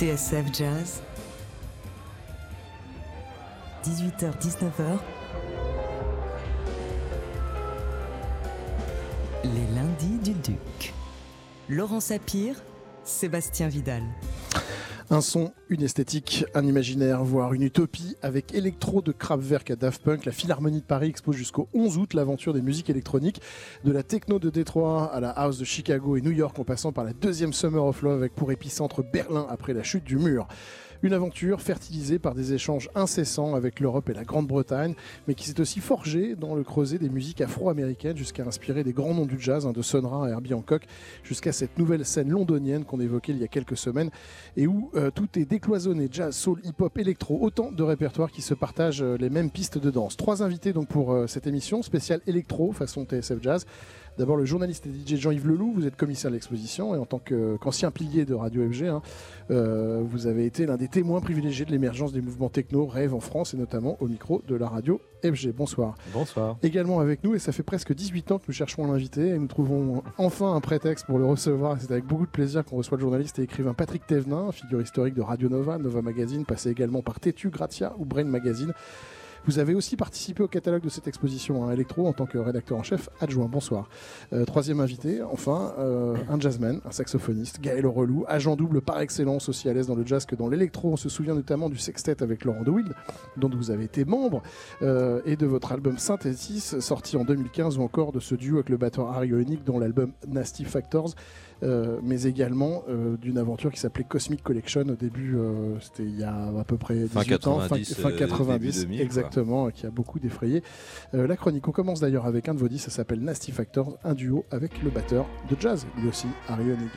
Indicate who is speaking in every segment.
Speaker 1: TSF Jazz, 18h-19h, les lundis du Duc. Laurent Sapir, Sébastien Vidal.
Speaker 2: Un son, une esthétique, un imaginaire, voire une utopie avec Electro de Kraftwerk à Daft Punk. La Philharmonie de Paris expose jusqu'au 11 août l'aventure des musiques électroniques, de la techno de Détroit à la house de Chicago et New York en passant par la deuxième Summer of Love avec pour épicentre Berlin après la chute du mur. Une aventure fertilisée par des échanges incessants avec l'Europe et la Grande-Bretagne, mais qui s'est aussi forgée dans le creuset des musiques afro-américaines jusqu'à inspirer des grands noms du jazz, hein, de Sonra à Herbie Hancock, jusqu'à cette nouvelle scène londonienne qu'on évoquait il y a quelques semaines et où euh, tout est décloisonné, jazz, soul, hip-hop, électro, autant de répertoires qui se partagent euh, les mêmes pistes de danse. Trois invités donc pour euh, cette émission spéciale électro façon TSF Jazz. D'abord, le journaliste et DJ Jean-Yves Leloup, vous êtes commissaire de l'exposition et en tant qu'ancien pilier de Radio FG, hein, euh, vous avez été l'un des témoins privilégiés de l'émergence des mouvements techno rêve en France et notamment au micro de la radio FG. Bonsoir.
Speaker 3: Bonsoir.
Speaker 2: Également avec nous, et ça fait presque 18 ans que nous cherchons à l'inviter et nous trouvons enfin un prétexte pour le recevoir. C'est avec beaucoup de plaisir qu'on reçoit le journaliste et écrivain Patrick Thévenin, figure historique de Radio Nova, Nova Magazine, passé également par Tétu, Gratia ou Brain Magazine. Vous avez aussi participé au catalogue de cette exposition à Electro en tant que rédacteur en chef adjoint. Bonsoir. Euh, troisième invité, enfin, euh, un jazzman, un saxophoniste, Gaël Relou, agent double par excellence, aussi à l'aise dans le jazz que dans l'électro. On se souvient notamment du sextet avec Laurent De dont vous avez été membre, euh, et de votre album Synthesis, sorti en 2015, ou encore de ce duo avec le batteur Harry dont l'album Nasty Factors. Euh, mais également euh, d'une aventure qui s'appelait Cosmic Collection au début, euh, c'était il y a à peu près 18
Speaker 3: fin 90,
Speaker 2: ans, fin, 90,
Speaker 3: 2000,
Speaker 2: exactement, qui a beaucoup défrayé la chronique. On commence d'ailleurs avec un de vos disques, ça s'appelle Nasty Factors, un duo avec le batteur de jazz, lui aussi, Harry Oenig.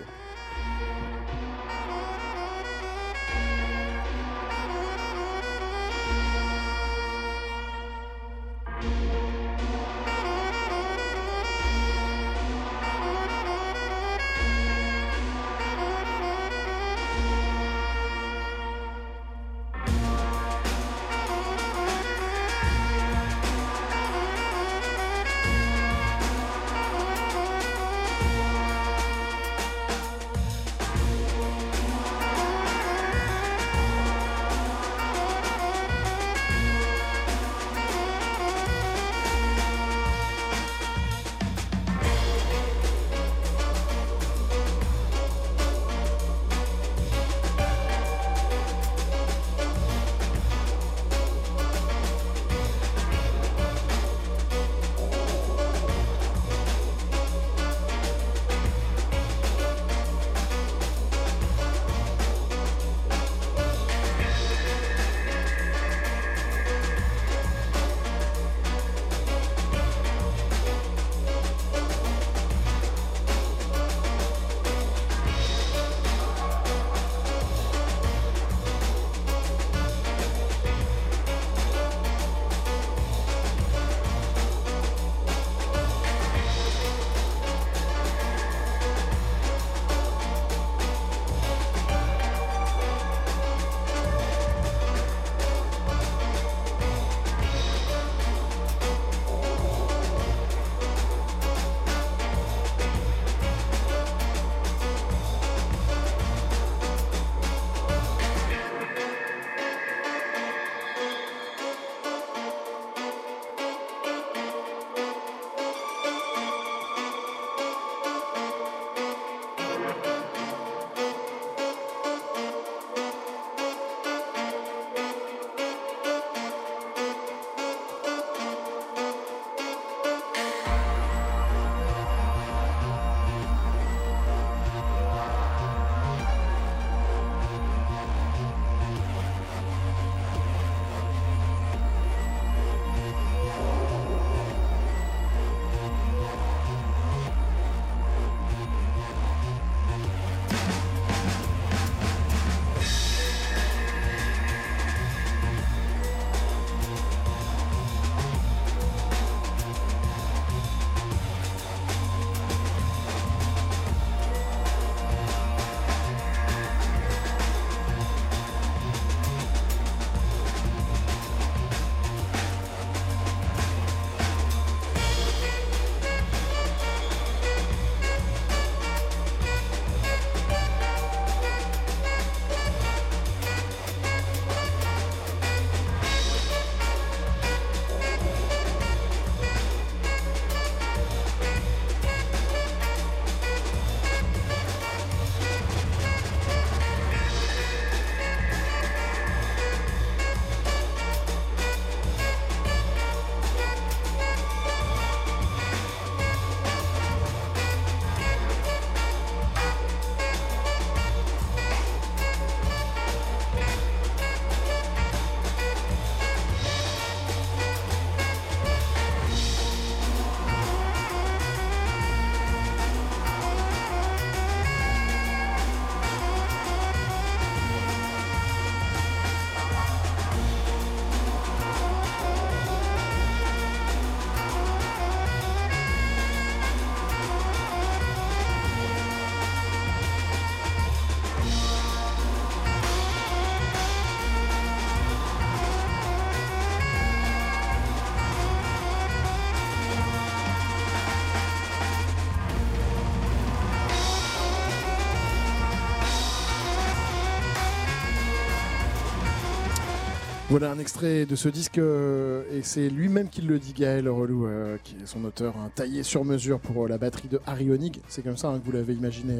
Speaker 2: Voilà un extrait de ce disque euh, et c'est lui-même qui le dit, Gaël Relou, euh, qui est son auteur, un taillé sur mesure pour euh, la batterie de Harry C'est comme ça hein, que vous l'avez imaginé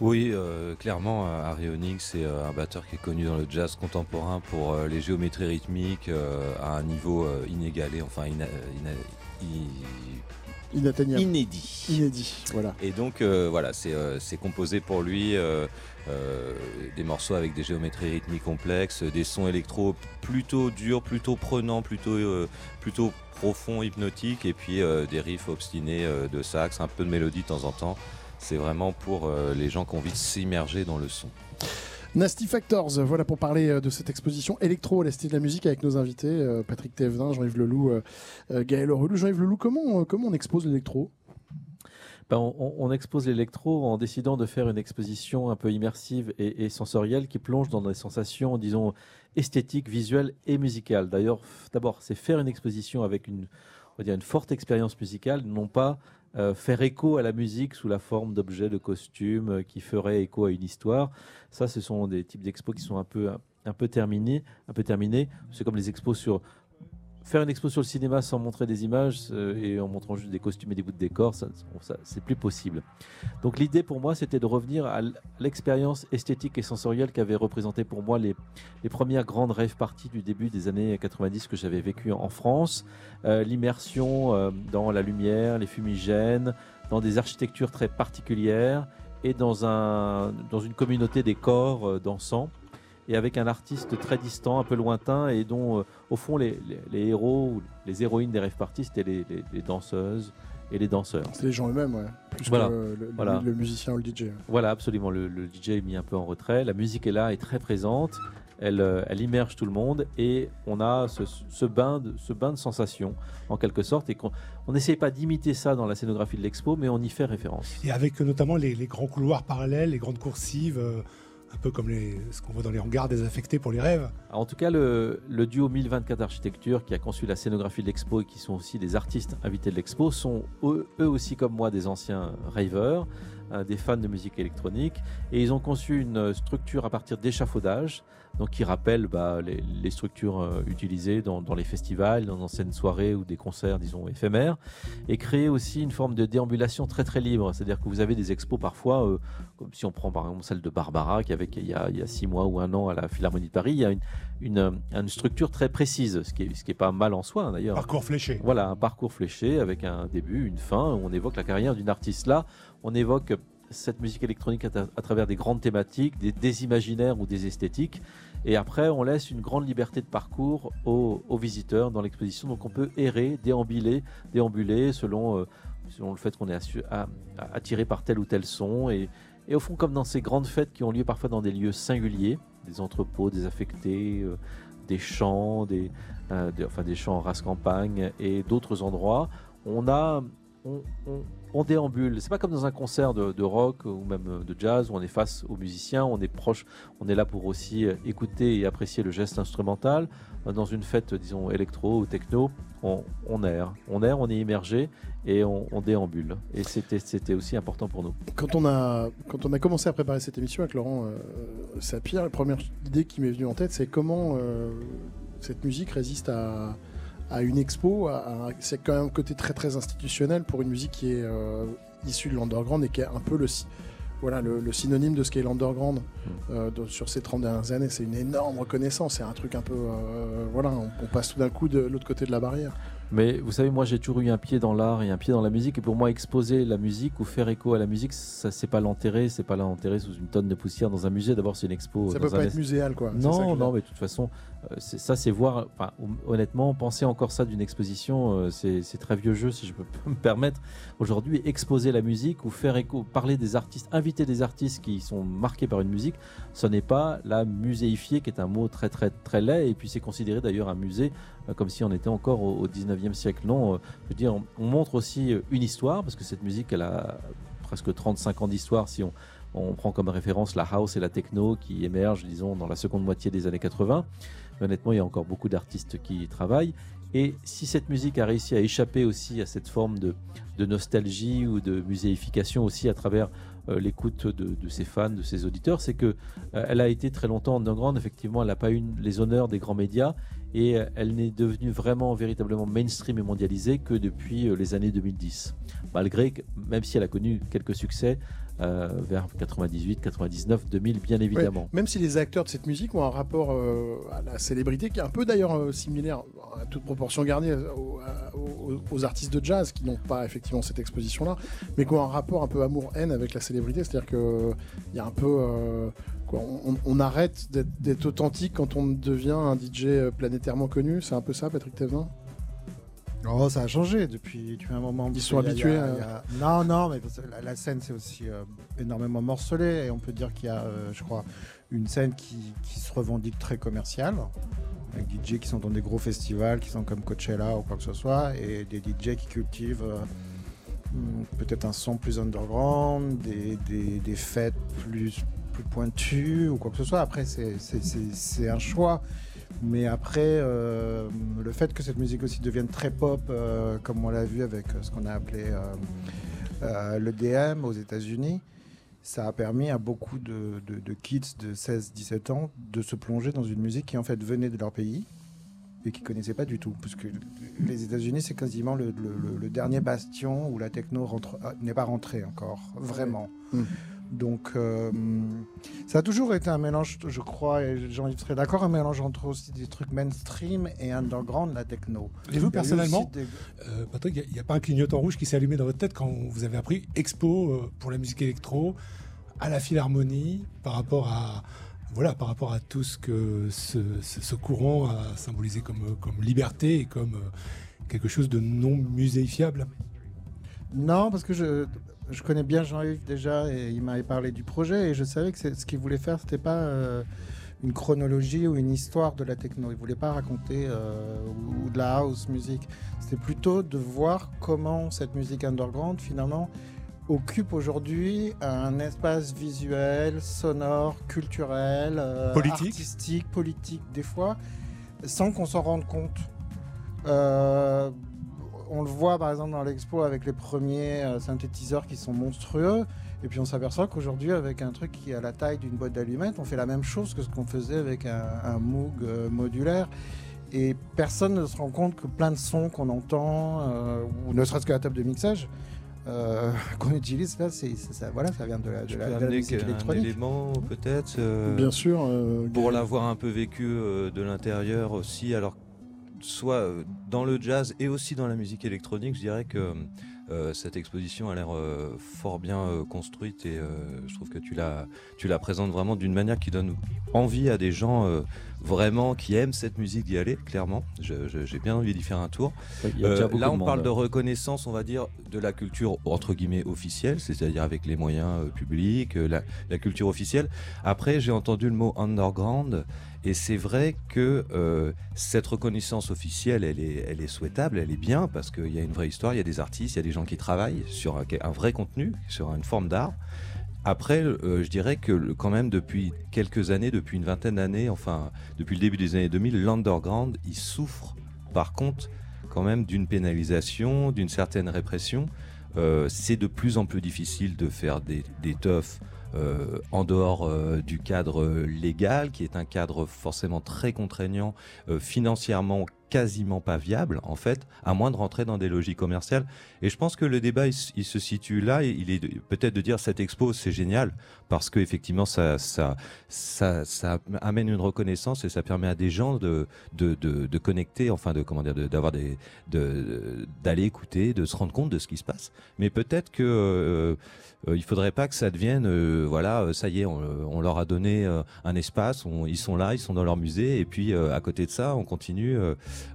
Speaker 3: Oui, clairement, Harry c'est un batteur qui est connu dans le jazz contemporain pour les géométries rythmiques à un niveau inégalé, enfin
Speaker 2: inatteignable.
Speaker 3: Inédit.
Speaker 2: Inédit, voilà.
Speaker 3: Et donc, voilà, c'est composé pour lui. Euh, des morceaux avec des géométries rythmiques complexes, des sons électro plutôt durs, plutôt prenants, plutôt, euh, plutôt profonds, hypnotiques, et puis euh, des riffs obstinés de sax, un peu de mélodie de temps en temps. C'est vraiment pour les gens qui ont envie de s'immerger dans le son.
Speaker 2: Nasty Factors, voilà pour parler de cette exposition électro à l'Est de la musique avec nos invités, Patrick Thévenin, Jean-Yves Leloup, Gaël Aurelou. Jean-Yves Leloup, comment, comment on expose l'électro?
Speaker 4: Ben, on, expose l'électro en décidant de faire une exposition un peu immersive et, sensorielle qui plonge dans des sensations, disons, esthétiques, visuelles et musicales. D'ailleurs, d'abord, c'est faire une exposition avec une, dire une forte expérience musicale, non pas euh, faire écho à la musique sous la forme d'objets, de costumes euh, qui feraient écho à une histoire. Ça, ce sont des types d'expos qui sont un peu, un peu terminés. Un peu terminés. C'est comme les expos sur faire une expo sur le cinéma sans montrer des images euh, et en montrant juste des costumes et des bouts de décor, ça, c'est plus possible. Donc l'idée pour moi, c'était de revenir à l'expérience esthétique et sensorielle qu'avaient représenté pour moi les, les premières grandes rêves parties du début des années 90 que j'avais vécu en France. Euh, l'immersion euh, dans la lumière, les fumigènes, dans des architectures très particulières et dans, un, dans une communauté des corps dansants et avec un artiste très distant, un peu lointain, et dont, euh, au fond, les, héros ou les héroïnes des rêves parties, c'était les, danseuses et les danseurs.
Speaker 2: C'est les gens eux-mêmes, ouais. Plus que le, musicien ou le DJ.
Speaker 4: Voilà, absolument. Le, DJ est mis un peu en retrait. La musique est là, est très présente. Elle, euh, elle immerge tout le monde et on a ce, bain, de, ce bain de sensations, en quelque sorte. Et qu'on n'essaye pas d'imiter ça dans la scénographie de l'expo, mais on y fait référence.
Speaker 5: Et avec notamment les, grands couloirs parallèles, les grandes coursives. Euh, un peu comme ce qu'on voit dans les hangars désaffectés pour les rêves.
Speaker 4: en tout cas, le, duo 1024 Architecture qui a conçu la scénographie de l'expo et qui sont aussi des artistes invités de l'expo sont eux, aussi comme moi des anciens euh, des fans de musique électronique et ils ont conçu une structure à partir d'échafaudages donc qui rappelle bah, les, structures euh, utilisées dans, les festivals, dans d'anciennes soirées ou des concerts, disons, éphémères, et créer aussi une forme de déambulation très très libre. C'est-à-dire que vous avez des expos parfois, euh, comme si on prend par exemple celle de Barbara, qui avait il y, a, il y a six mois ou un an à la Philharmonie de Paris, il y a une, une, une structure très précise, ce qui est, ce qui est pas mal en soi d'ailleurs.
Speaker 5: Parcours fléché.
Speaker 4: Voilà, un parcours fléché avec un début, une fin, où on évoque la carrière d'une artiste là, on évoque cette musique électronique à, travers des grandes thématiques, des, imaginaires ou des esthétiques. Et après, on laisse une grande liberté de parcours aux, visiteurs dans l'exposition. Donc on peut errer, déambuler, déambuler selon, euh, selon le fait qu'on est attiré par tel ou tel son. Et, au fond, comme dans ces grandes fêtes qui ont lieu parfois dans des lieux singuliers, des entrepôts désaffectés, euh, des champs, des, euh, enfin des champs en race campagne et d'autres endroits, on a déambule. C'est pas comme dans un concert de, rock ou même de jazz où on est face aux musiciens, on est proche, on est là pour aussi euh, écouter et apprécier le geste instrumental. Euh, dans une fête, disons, électro ou techno, on, on erre. On erre, on est immergé et on, déambule. Et c'était aussi important pour nous.
Speaker 2: Quand on, a, quand on a commencé à préparer cette émission avec Laurent euh, Sapir, la première idée qui m'est venue en tête, c'est comment cette musique résiste à à une expo. C'est quand même un côté très très institutionnel pour une musique qui est euh, issue de l'underground et qui est un peu le, voilà, le, synonyme de ce qu'est l'underground mm. euh, sur ces 30 dernières années. C'est une énorme reconnaissance, c'est un truc un peu... Euh, voilà, on, passe tout d'un coup de l'autre côté de la barrière.
Speaker 4: Mais vous savez, moi j'ai toujours eu un pied dans l'art et un pied dans la musique. Et pour moi, exposer la musique ou faire écho à la musique, ça c'est pas l'enterrer, c'est pas l'enterrer sous une tonne de poussière dans un musée. D'abord, c'est une expo.
Speaker 2: Ça peut pas être muséal, quoi.
Speaker 4: Non, non, mais de toute façon, ça c'est voir. honnêtement, penser encore ça d'une exposition, euh, c'est très vieux jeu, si je peux me permettre. Aujourd'hui, exposer la musique ou faire écho, parler des artistes, inviter des artistes qui sont marqués par une musique, ce n'est pas la muséifier, qui est un mot très très très laid. Et puis c'est considéré d'ailleurs un musée euh, comme si on était encore au, 19e siècle. Non, euh, je veux dire, on, montre aussi euh, une histoire, parce que cette musique, elle a presque 35 ans d'histoire si on prend comme référence la house et la techno qui émergent, disons, dans la seconde moitié des années 80. Honnêtement, il y a encore beaucoup d'artistes qui y travaillent. Et si cette musique a réussi à échapper aussi à cette forme de, nostalgie ou de muséification aussi à travers l'écoute de, ses fans, de ses auditeurs, c'est que elle a été très longtemps underground. Effectivement, elle n'a pas eu les honneurs des grands médias et elle n'est devenue vraiment véritablement mainstream et mondialisée que depuis les années 2010. Malgré même si elle a connu quelques succès, euh, vers 98, 99, 2000, bien évidemment.
Speaker 2: même si les acteurs de cette musique ont un rapport euh, à la célébrité qui est un peu d'ailleurs euh, similaire, à toute proportion gardée, aux, artistes de jazz qui n'ont pas effectivement cette exposition-là, mais qui ont un rapport un peu amour-haine avec la célébrité, c'est-à-dire qu'il y a un peu. on, arrête d'être authentique quand on devient un DJ planétairement connu, c'est un peu ça, Patrick Thévenin?
Speaker 6: Oh, ça a changé depuis, un moment.
Speaker 2: Ils sont habitués.
Speaker 6: Non, non, mais la, scène c'est aussi euh, énormément morcelé et on peut dire qu'il y a, euh, je crois, une scène qui, se revendique très commerciale avec des DJ qui sont dans des gros festivals, qui sont comme Coachella ou quoi que ce soit, et des DJ qui cultivent euh, peut-être un son plus underground, des, des, fêtes plus, plus pointues ou quoi que ce soit. Après, c'est un choix. Mais après, euh, le fait que cette musique aussi devienne très pop, euh, comme on l'a vu avec euh, ce qu'on a appelé le DM aux États-Unis, ça a permis à beaucoup de, kids de 16-17 ans de se plonger dans une musique qui en fait venait de leur pays et qui connaissaient pas du tout. Parce que les États-Unis, c'est quasiment le, dernier bastion où la techno n'est pas rentrée encore, vraiment. Mmh. Donc, euh, ça a toujours été un mélange, je crois, et Jean-Yves serait d'accord, un mélange entre aussi des trucs mainstream et underground, la techno.
Speaker 5: Et vous, personnellement, euh, Patrick, il n'y a, pas un clignotant rouge qui s'est allumé dans votre tête quand vous avez appris Expo euh, pour la musique électro à la Philharmonie par rapport à, voilà, par rapport à tout ce que ce, courant a symbolisé comme, comme liberté et comme quelque chose de non muséifiable
Speaker 6: Non, parce que je, je connais bien Jean-Yves déjà et il m'avait parlé du projet et je savais que ce qu'il voulait faire, c'était pas euh, une chronologie ou une histoire de la techno. Il voulait pas raconter euh, ou, de la house music. C'était plutôt de voir comment cette musique underground finalement occupe aujourd'hui un espace visuel, sonore, culturel, euh,
Speaker 5: politique.
Speaker 6: artistique, politique des fois, sans qu'on s'en rende compte on le voit par exemple dans l'expo avec les premiers euh, synthétiseurs qui sont monstrueux. Et puis on s'aperçoit qu'aujourd'hui, avec un truc qui a la taille d'une boîte d'allumettes, on fait la même chose que ce qu'on faisait avec un, Moog euh, modulaire. Et personne ne se rend compte que plein de sons qu'on entend, euh, ou ne serait-ce que la table de mixage, qu'on utilise là, c'est, ça, voilà, ça vient de la, de la, de musique électronique.
Speaker 3: Un élément peut-être.
Speaker 2: Bien sûr.
Speaker 3: pour l'avoir un peu vécu de l'intérieur aussi, alors soit euh, dans le jazz et aussi dans la musique électronique, je dirais que euh, cette exposition a l'air euh, fort bien construite et je trouve que tu la, tu la présentes vraiment d'une manière qui donne envie à des gens vraiment qui aiment cette musique d'y aller, clairement. J'ai bien envie d'y faire un tour. là, on parle de reconnaissance, on va dire, de la culture entre guillemets officielle, c'est-à-dire avec les moyens publics, la, la, culture officielle. Après, j'ai entendu le mot underground. Et c'est vrai que euh, cette reconnaissance officielle, elle est, elle est souhaitable, elle est bien, parce qu'il y a une vraie histoire, il y a des artistes, il y a des gens qui travaillent sur un, vrai contenu, sur une forme d'art. Après, euh, je dirais que quand même depuis quelques années, depuis une vingtaine d'années, enfin depuis le début des années 2000, l'underground, il souffre par contre quand même d'une pénalisation, d'une certaine répression. Euh, c'est de plus en plus difficile de faire des, des euh, en dehors du cadre légal, qui est un cadre forcément très contraignant, financièrement quasiment pas viable, en fait, à moins de rentrer dans des logiques commerciales. Et je pense que le débat, il, se situe là. Il est peut-être de dire cette expo, c'est génial, parce que effectivement, ça, amène une reconnaissance et ça permet à des gens de, connecter, enfin, de comment dire, d'avoir d'aller écouter, de se rendre compte de ce qui se passe. Mais peut-être que euh, euh, il faudrait pas que ça devienne, euh, voilà, ça y est, on, leur a donné un espace, ils sont là, ils sont dans leur musée, et puis à côté de ça, on continue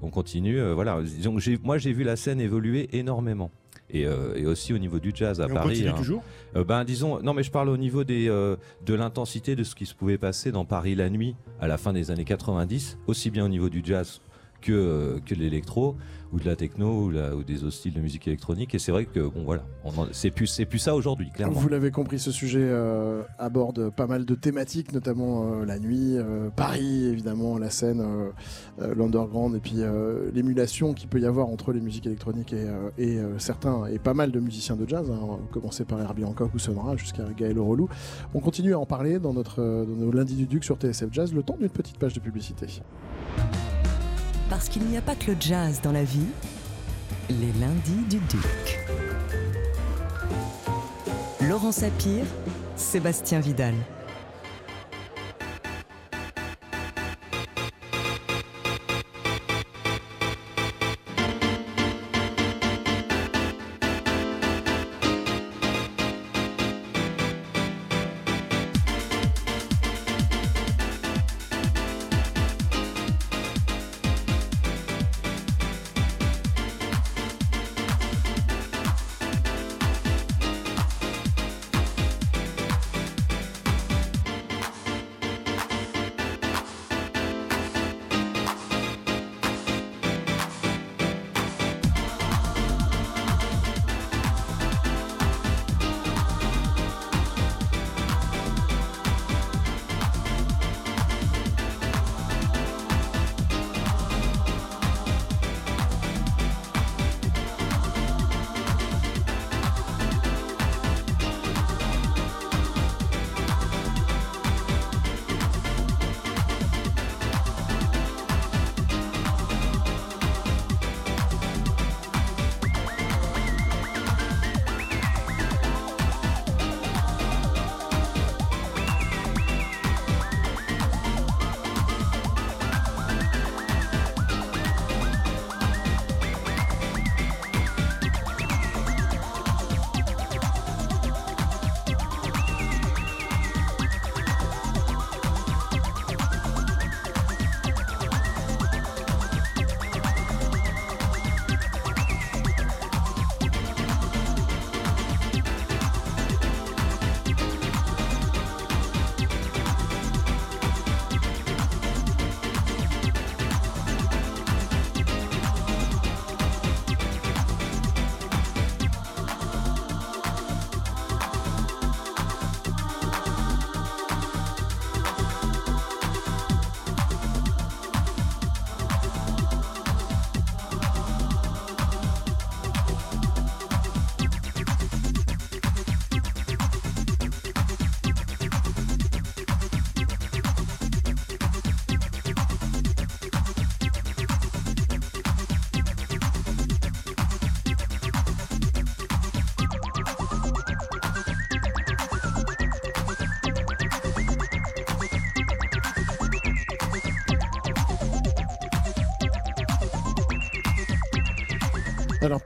Speaker 3: on continue. Euh, voilà. Donc, moi, j'ai vu la scène évoluer énormément. Et, euh, aussi au niveau du jazz à Paris.
Speaker 5: On hein. toujours
Speaker 3: euh, Ben disons, non mais je parle au niveau des, de l'intensité de ce qui se pouvait passer dans Paris la nuit à la fin des années 90, aussi bien au niveau du jazz que, que l'électro ou de la techno ou, des autres styles de musique électronique. Et c'est vrai que bon voilà, c'est plus plus ça aujourd'hui, clairement.
Speaker 2: Vous l'avez compris, ce sujet euh, aborde pas mal de thématiques, notamment euh, la nuit, euh, Paris évidemment, la scène, l'underground et puis l'émulation qu'il peut y avoir entre les musiques électroniques et, certains et pas mal de musiciens de jazz, hein, commencer par Herbie Hancock ou Sonra jusqu'à Gaël Relou. On continue à en parler dans notre dans nos lundis du Duc sur TSF Jazz, le temps d'une petite page de publicité.
Speaker 1: Parce qu'il n'y a pas que le jazz dans la vie, les lundis du Duc. Laurent Sapir, Sébastien Vidal.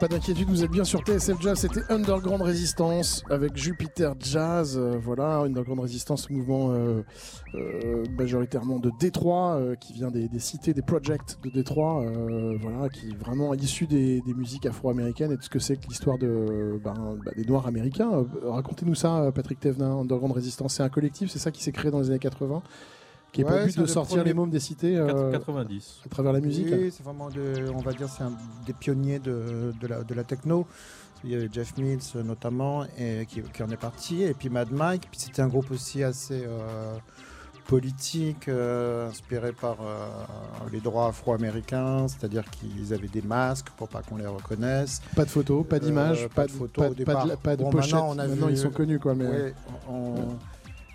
Speaker 2: Pas d'inquiétude, vous êtes bien sur TSF Jazz, c'était Underground Resistance avec Jupiter Jazz, euh, voilà, Underground Resistance, mouvement euh, euh, majoritairement de Détroit, qui vient des, cités, des projects de Détroit, voilà, qui est vraiment issu des, musiques afro-américaines et de ce que c'est que l'histoire de, ben, bah, des Noirs américains. Racontez-nous ça, Patrick Thévenin, Underground Resistance, c'est un collectif, c'est ça qui s'est créé dans les années 80 qui est pas but de sortir les mômes des cités
Speaker 4: 90
Speaker 2: à travers la musique.
Speaker 6: Oui, c'est vraiment, on va dire, c'est un des pionniers de, de, la, de la techno. Il y avait Jeff Mills notamment et, qui, qui, en est parti, et puis Mad Mike. Puis c'était un groupe aussi assez euh, politique, euh, inspiré par euh, les droits afro-américains, c'est-à-dire qu'ils avaient des masques pour pas qu'on les reconnaisse.
Speaker 2: Pas de photos, pas d'image, pas, de photos, pas, de, pas de pochette. Maintenant, on a maintenant ils sont connus quoi, mais.
Speaker 6: on,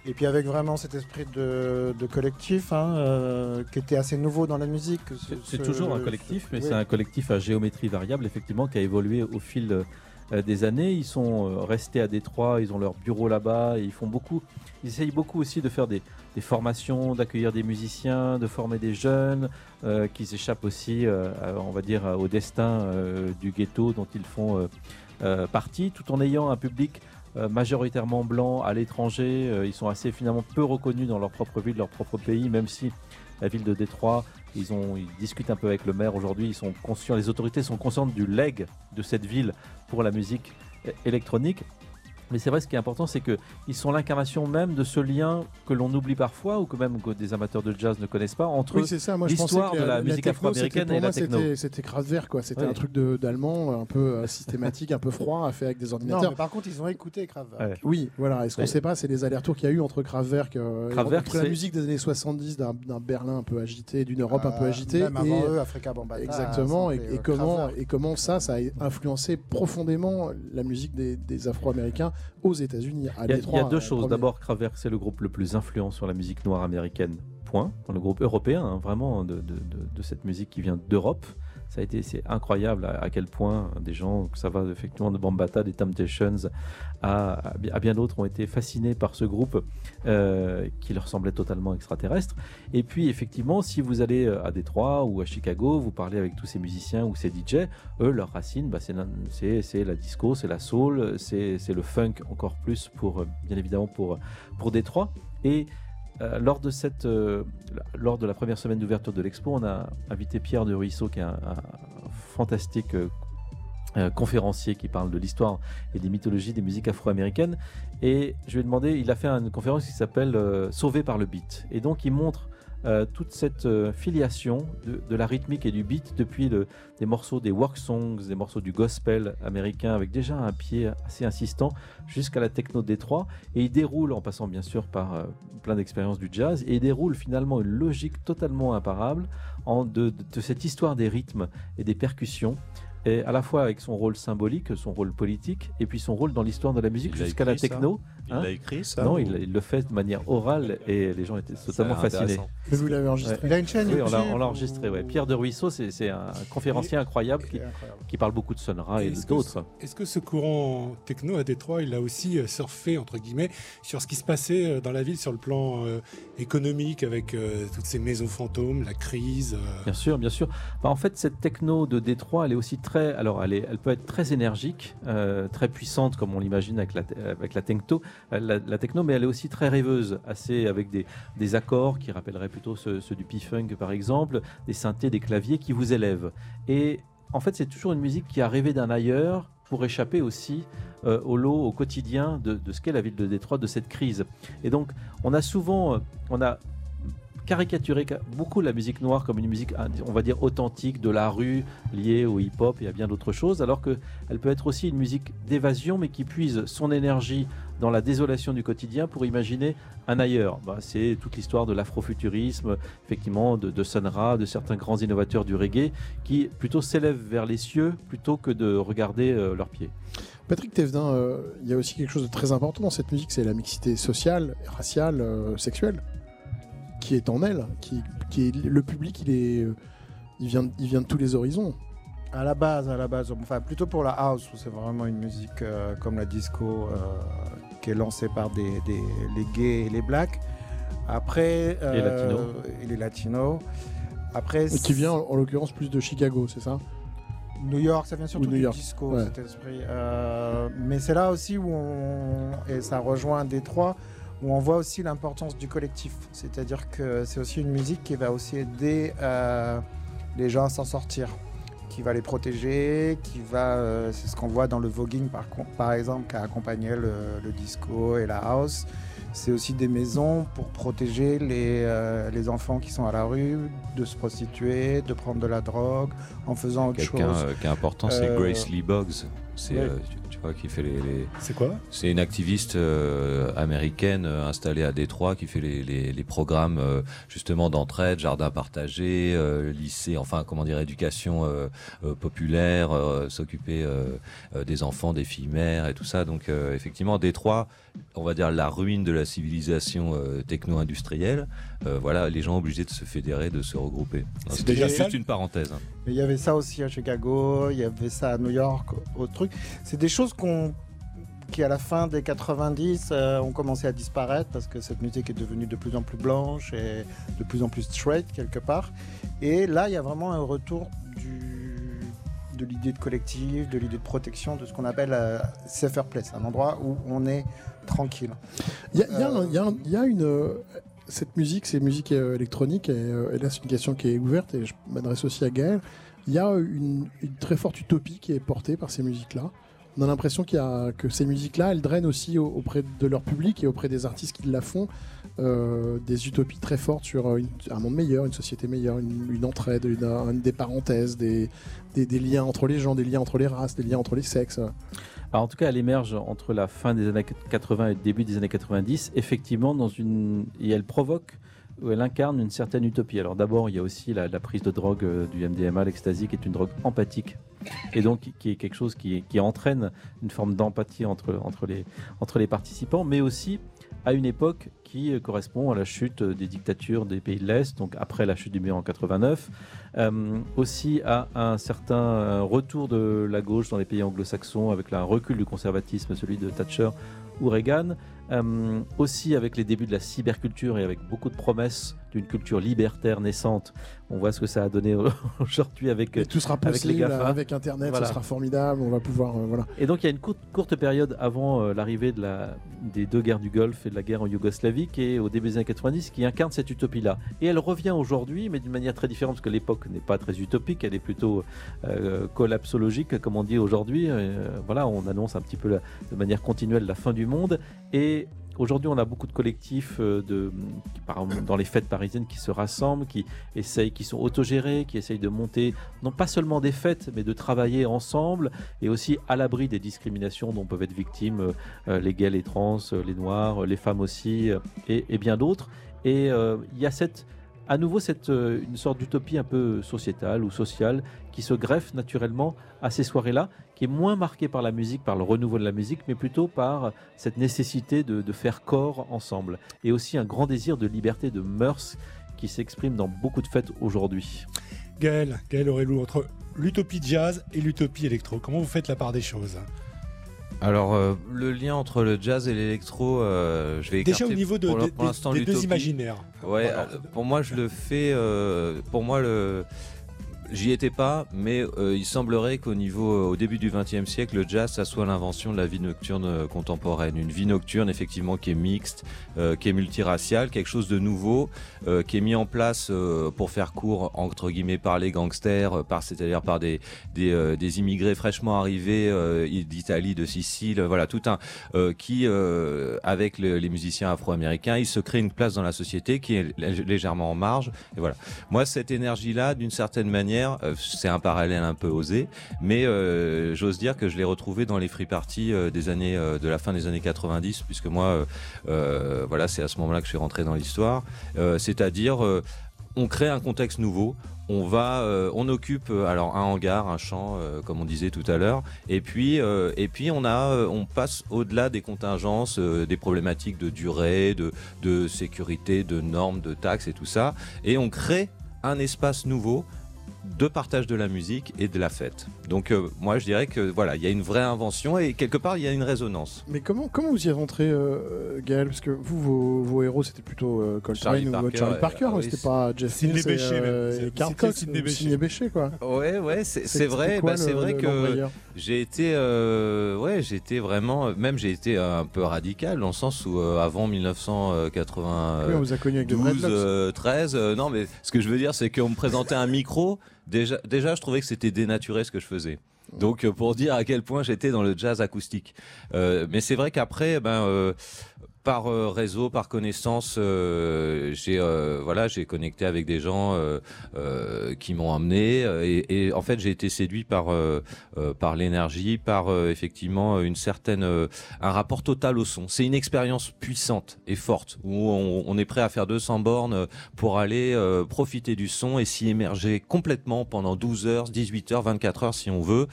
Speaker 6: et puis avec vraiment cet esprit de, collectif hein, euh, qui était assez nouveau dans la musique.
Speaker 4: C'est toujours un collectif, mais c'est un collectif à géométrie variable, effectivement, qui a évolué au fil euh, des années. Ils sont euh, restés à Détroit, ils ont leur bureau là-bas, ils font beaucoup. Ils essayent beaucoup aussi de faire des, formations, d'accueillir des musiciens, de former des jeunes qui s'échappent aussi, on va dire, au destin du ghetto dont ils font partie, tout en ayant un public euh, majoritairement blancs à l'étranger. Euh, ils sont assez finalement peu reconnus dans leur propre ville, leur propre pays, même si la ville de Détroit, ils, ont, discutent un peu avec le maire aujourd'hui, ils sont conscients, les autorités sont conscientes du leg de cette ville pour la musique électronique. Mais c'est vrai, ce qui est important, c'est qu'ils sont l'incarnation même de ce lien que l'on oublie parfois, ou que même que des amateurs de jazz ne connaissent pas, entre
Speaker 2: Oui, ça. Moi,
Speaker 4: l'histoire de la musique afro-américaine et la
Speaker 2: moi,
Speaker 4: techno.
Speaker 2: c'était- C'était Kraftwerk, quoi. C'était un truc d'allemand, un peu euh, systématique, un peu froid, fait avec des
Speaker 6: Non,
Speaker 2: ordinateurs.
Speaker 6: mais par contre, ils ont écouté Kraftwerk.
Speaker 4: Ouais.
Speaker 2: Oui, voilà. Et ce qu'on
Speaker 4: Ouais.
Speaker 2: sait pas, c'est les allers-retours qu'il y a eu entre Kraftwerk, euh,
Speaker 4: Kraftwerk,
Speaker 2: entre la musique des années 70, d'un Berlin un peu agité, d'une Europe un peu
Speaker 6: Euh,
Speaker 2: agitée.
Speaker 6: Même
Speaker 2: et-
Speaker 6: avant eux, Africa Bambaataa.
Speaker 2: Exactement, et,
Speaker 6: samplé,
Speaker 2: et
Speaker 6: euh,
Speaker 2: comment, et comment ça, ça a influencé profondément la musique des, des Afro-Américains aux États-Unis. à
Speaker 4: Il y a, il y a
Speaker 2: Détroit,
Speaker 4: deux choses. D'abord, Kraftwerk, c'est le groupe le plus influent sur la musique noire américaine, point. Dans le groupe européen, hein, vraiment, de, de- de- de cette musique qui vient d'Europe. Ça a été, c'est incroyable à, quel point des gens, ça va effectivement de Bambata, des Temptations, à, à bien- d'autres, ont été fascinés par ce groupe euh, qui leur semblait totalement extraterrestre. Et puis, effectivement, si vous allez euh, à Détroit ou à Chicago, vous parlez avec tous ces musiciens ou ces DJ, eux, leurs racines, bah, c'est la- la disco, c'est la soul, c'est c'est le funk encore plus pour, euh, bien évidemment, pour, pour Détroit. Et euh, lors, de cette, euh, lors de la première semaine d'ouverture de l'expo, on a invité Pierre de Ruisseau, qui est un, fantastique euh, conférencier qui parle de l'histoire et des mythologies des musiques afro-américaines. Et je lui ai demandé, il a fait une conférence qui s'appelle Sauvé par le beat. Et donc il montre euh, toute cette euh, filiation de, de la rythmique et du beat depuis le- des morceaux des work songs, des morceaux du gospel américain avec déjà un pied assez insistant jusqu'à la techno de Détroit. Et il déroule, en passant bien sûr par euh, plein d'expériences du jazz, et il déroule finalement une logique totalement imparable en de, de- de cette histoire des rythmes et des percussions. Et à la fois avec son rôle symbolique, son rôle politique, et puis son rôle dans l'histoire de la musique jusqu'à la
Speaker 3: ça Il
Speaker 4: Hein
Speaker 3: l'a écrit ça
Speaker 4: Non,
Speaker 3: ou-
Speaker 4: il, il le fait de manière orale et les gens étaient totalement fascinés.
Speaker 2: Mais vous l'avez enregistré.
Speaker 6: Il a une chaîne
Speaker 4: Oui, on l'a
Speaker 6: YouTube
Speaker 4: on l'a enregistré. ouais.
Speaker 6: ou-
Speaker 4: Pierre de Ruisseau, c'est un conférencier incroyable qui,
Speaker 6: C'est incroyable.
Speaker 4: qui parle beaucoup de Sun Ra et
Speaker 5: que
Speaker 4: d'autres.
Speaker 5: Est-ce que ce courant techno à Détroit, il a aussi euh, surfé, entre guillemets, sur ce qui se passait euh, dans la ville sur le plan euh, économique, avec euh, toutes ces maisons fantômes, la crise euh,
Speaker 4: Bien sûr, bien sûr. En fait, cette techno de Détroit, elle est aussi très. Alors, elle, est, elle peut être très énergique, euh, très puissante, comme on l'imagine avec la, avec la, techno, la, la techno, mais elle est aussi très rêveuse, assez avec des, accords qui rappelleraient plutôt ceux, ceux du P-Funk, par exemple, des synthés, des claviers qui vous élèvent. Et en fait, c'est toujours une musique qui a rêvé d'un ailleurs pour échapper aussi euh, au lot, au quotidien de, de ce qu'est la ville de Détroit, de cette crise. Et donc, on a souvent, euh, on a caricaturé ca- beaucoup la musique noire comme une musique, on va dire, authentique de la rue, liée au hip-hop et à bien d'autres choses, alors qu'elle peut être aussi une musique d'évasion, mais qui puise son énergie dans la désolation du quotidien pour imaginer un ailleurs. Bah, c'est toute l'histoire de l'afrofuturisme, effectivement, de, de Sun Ra, de certains grands innovateurs du reggae, qui plutôt s'élèvent vers les cieux plutôt que de regarder euh, leurs pieds.
Speaker 2: Patrick Thévenin, euh, il y a aussi quelque chose de très important dans cette musique, c'est la mixité sociale, raciale, euh, sexuelle, qui est en elle, qui, qui est le public, il est, euh, il vient, il vient de tous les horizons.
Speaker 6: À la base, à la base, enfin plutôt pour la house, où c'est vraiment une musique euh, comme la disco euh, qui est lancée par des, des- les gays et les blacks. Après,
Speaker 4: Les latinos.
Speaker 6: et les latinos. Après,
Speaker 2: Et qui vient en, en l'occurrence plus de Chicago, c'est ça?
Speaker 6: New York, ça vient surtout du
Speaker 2: York,
Speaker 6: disco,
Speaker 2: ouais.
Speaker 6: cet esprit. Euh, mais c'est là aussi où on, et ça rejoint Détroit, où on voit aussi l'importance du collectif. C'est-à-dire que c'est aussi une musique qui va aussi aider euh, les gens à s'en sortir, qui va les protéger, qui va, euh, c'est ce qu'on voit dans le voguing par, exemple, qui a accompagné le, le disco et la house. C'est aussi des maisons pour protéger les, euh, les enfants qui sont à la rue de se prostituer, de prendre de la drogue, en faisant autre
Speaker 3: Quelqu'un
Speaker 6: chose.
Speaker 3: euh, qui est important, c'est Grace Lee Boggs. C'est,
Speaker 6: ouais.
Speaker 3: Tu, vois, qui fait les- les,
Speaker 5: C'est quoi?
Speaker 3: C'est une activiste euh, américaine euh, installée à Détroit qui fait les, les, les programmes euh, justement d'entraide, jardin partagé, lycée, enfin comment dire, éducation populaire, s'occuper des enfants, des filles mères et tout ça. Donc effectivement, Détroit, on va dire la ruine de la civilisation techno-industrielle. Voilà, les gens obligés de se fédérer, de se regrouper.
Speaker 5: C'est déjà
Speaker 3: juste une parenthèse. hein.
Speaker 6: Mais il y avait ça aussi à Chicago, il y avait ça à New York, autre truc. C'est des choses qu'on qui à la fin des 90 euh, ont commencé à disparaître parce que cette musique est devenue de plus en plus blanche et de plus en plus straight quelque part. Et là, il y a vraiment un retour du, de l'idée de collectif, de l'idée de protection, de ce qu'on appelle euh, safer place, un endroit où on est tranquille.
Speaker 2: Il y y a
Speaker 6: Euh,
Speaker 2: y y une. euh, Cette musique, c'est musique euh, électronique, et, et là c'est une question qui est ouverte, et je m'adresse aussi à Gaël. Il y a une, une très forte utopie qui est portée par ces musiques-là. On a l'impression qu'il y a, que ces musiques-là, elles drainent aussi au- auprès de leur public et auprès des artistes qui la font euh, des utopies très fortes sur euh, un monde meilleur, une société meilleure, une, entraide, des parenthèses, des, des, des liens entre les gens, des liens entre les races, des liens entre les sexes.
Speaker 4: Alors, en tout cas, elle émerge entre la fin des années 80 et le début des années 90, effectivement, dans une... et elle provoque, ou elle incarne une certaine utopie. Alors d'abord, il y a aussi la, prise de drogue euh, du MDMA, l'ecstasy, qui est une drogue empathique, et donc qui- est quelque chose qui, entraîne une forme d'empathie entre, les, participants, mais aussi à une époque qui euh, correspond à la chute euh, des dictatures des pays de l'Est, donc après la chute du mur en 89, euh, aussi à un certain retour de la gauche dans les pays anglo-saxons avec un recul du conservatisme, celui de Thatcher ou Reagan, aussi avec les débuts de la cyberculture et avec beaucoup de promesses d'une culture libertaire naissante. On voit ce que ça a donné aujourd'hui avec
Speaker 2: Et tout sera
Speaker 4: avec les
Speaker 2: possible
Speaker 4: GAFA.
Speaker 2: avec Internet,
Speaker 4: Voilà.
Speaker 2: ce sera formidable, on va pouvoir... euh, voilà.
Speaker 4: Et donc il y a une courte, courte période avant euh, l'arrivée de la, des deux guerres du Golfe et de la guerre en Yougoslavie, qui est au début des années 90, qui incarne cette utopie-là. Et elle revient aujourd'hui, mais d'une manière très différente, parce que l'époque n'est pas très utopique, elle est plutôt euh, collapsologique, comme on dit aujourd'hui. Voilà, on annonce un petit peu la- de manière continuelle la fin du monde. Et Aujourd'hui, on a beaucoup de collectifs euh, dans les fêtes parisiennes qui se rassemblent, qui essayent, qui sont autogérés, qui essayent de monter, non pas seulement des fêtes, mais de travailler ensemble et aussi à l'abri des discriminations dont peuvent être victimes euh, euh, les gays, les trans, les noirs, les femmes aussi, et, bien d'autres. Et il y a cette, à nouveau cette, euh, une sorte d'utopie un peu sociétale ou sociale qui se greffe naturellement à ces soirées-là, qui est moins marquée par la musique, par le renouveau de la musique, mais plutôt par cette nécessité de, faire corps ensemble. Et aussi un grand désir de liberté, de mœurs qui s'exprime dans beaucoup de fêtes aujourd'hui.
Speaker 5: Gaël, Gaël Aurélou, entre l'utopie jazz et l'utopie électro, comment vous faites la part des choses?
Speaker 3: Alors, euh, le lien entre le jazz et l'électro, euh, je vais
Speaker 5: Déjà
Speaker 3: écarter
Speaker 5: au niveau de,
Speaker 3: pour,
Speaker 5: des-
Speaker 3: pour
Speaker 5: deux imaginaires.
Speaker 3: Ouais,
Speaker 5: Voilà.
Speaker 3: pour moi, je le fais. euh, pour moi, le. J'y étais pas, mais euh, il semblerait qu'au niveau, euh, au début du XXe siècle, le jazz, ça soit l'invention de la vie nocturne euh, contemporaine. Une vie nocturne, effectivement, qui est mixte, qui est multiraciale, quelque chose de nouveau, qui est mis en place pour faire court, entre guillemets, par les gangsters, par, c'est-à-dire par des, des, immigrés fraîchement arrivés d'Italie, de Sicile, voilà, tout un, qui, avec le- les musiciens afro-américains, il se crée une place dans la société qui est lég- légèrement en marge. Et voilà. Moi, cette énergie-là, d'une certaine manière, euh, c'est un parallèle un peu osé, mais euh, j'ose dire que je l'ai retrouvé dans les free parties euh, des années, de la fin des années 90, puisque moi, voilà, c'est à ce moment-là que je suis rentré dans l'histoire. C'est-à-dire, on crée un contexte nouveau. On va, on occupe alors un hangar, un champ, comme on disait tout à l'heure, et puis, et puis on a, on passe au-delà des contingences, des problématiques de durée, de sécurité, de normes, de taxes et tout ça, et on crée un espace nouveau de partage de la musique et de la fête. Donc euh, moi je dirais que voilà, il y a une vraie invention et quelque part il y a une résonance.
Speaker 2: Mais comment, comment vous y êtes rentré, euh, Gaël? Parce que vous, vos, vos héros, c'était plutôt euh, Coltrane
Speaker 3: Charlie
Speaker 2: ou
Speaker 3: Parker,
Speaker 2: Charlie. Parker,
Speaker 3: Ah oui,
Speaker 2: c'était pas Jeff
Speaker 5: Sidney Bechet,
Speaker 2: euh, et Carl Cox,
Speaker 5: Sidney Bechet.
Speaker 2: Quoi.
Speaker 3: Ouais ouais, c'est vrai, bah, c'est vrai que j'ai été euh, ouais, j'ai été vraiment même j'ai été un peu radical dans le sens où euh, avant 1980
Speaker 2: Oui, on vous a connu avec de
Speaker 3: 12,
Speaker 2: dreadlocks.
Speaker 3: euh, 13. euh, non, mais ce que je veux dire, c'est qu'on me présentait un micro. Déjà, déjà, je trouvais que c'était dénaturé ce que je faisais. Donc, euh, pour dire à quel point j'étais dans le jazz acoustique. Euh, mais c'est vrai qu'après, ben, euh, par euh, réseau, par connaissance, euh, j'ai euh, voilà, j'ai connecté avec des gens euh, euh, qui m'ont amené euh, et, et en fait j'ai été séduit par par l'énergie, par effectivement une certaine un rapport total au son. C'est une expérience puissante et forte où on, on est prêt à faire 200 bornes pour aller profiter du son et s'y émerger complètement pendant 12 heures, 18 heures, 24 heures si on veut.